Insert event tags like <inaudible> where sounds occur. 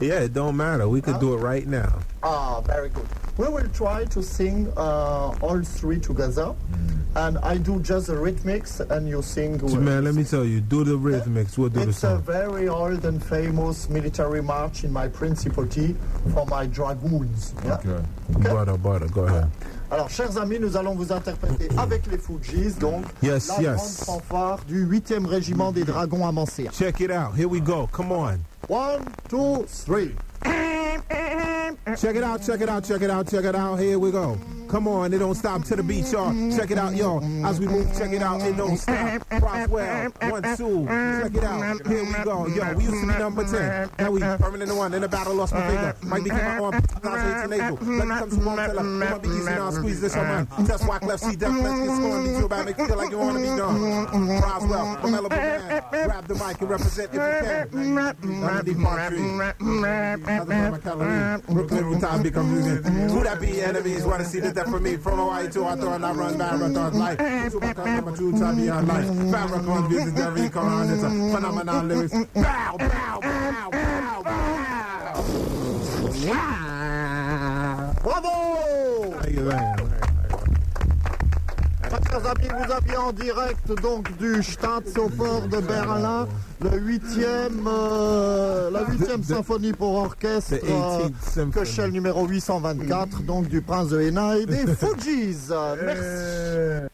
Yeah, it don't matter. We could do it right now. Ah, very good. We will try to sing uh, all three together, and I do just the rhythmics, and you sing. Man, let me tell you, do the rhythmics. We'll do the It's a very old and famous military march in my principality for my dragoons. Yeah? Butter, butter, go ahead. Alors, chers amis, nous allons vous interpréter avec les Fujis, donc Yes, la yes. grande fanfare du 8e régiment des dragons à. Check it out. Here we go. Come on. One, two, three. Check it out, check it out, check it out, check it out. Here we go. Come on, it don't stop to the beat, y'all. Check it out, y'all. As we move, check it out, it don't stop. Roswell, one, two. Check it out. Here we go. Yo, we used to be number 10. Now we permanent one. In the battle, lost my finger. Might be coming on. Thousand April. Let me come to one. It might be easy now. Squeeze this on man. Test whack left, see death. Let's get scoring. Beat you about make you feel like you want to be done. Roswell, mellow man. Grab the mic and represent if you can. My my calories. Brooklyn time be confusing. Who that be enemies wanna see the death for me? From Hawaii to Hawthorne, I run marathons life. Two back on my two time beyond life. Farrakhan visit Derry Coran. It's a phenomenal lyrics. Bow, bow, bow, bow, bow. Bravo Thank you, man. Chers amis, vous aviez en direct donc du Staatsoper de Berlin le 8e, euh, la 8e symphonie pour orchestre The 18th symphony. Köchel numéro 824 donc du Prince de Hénin et des <laughs> Fujis. Euh, Merci.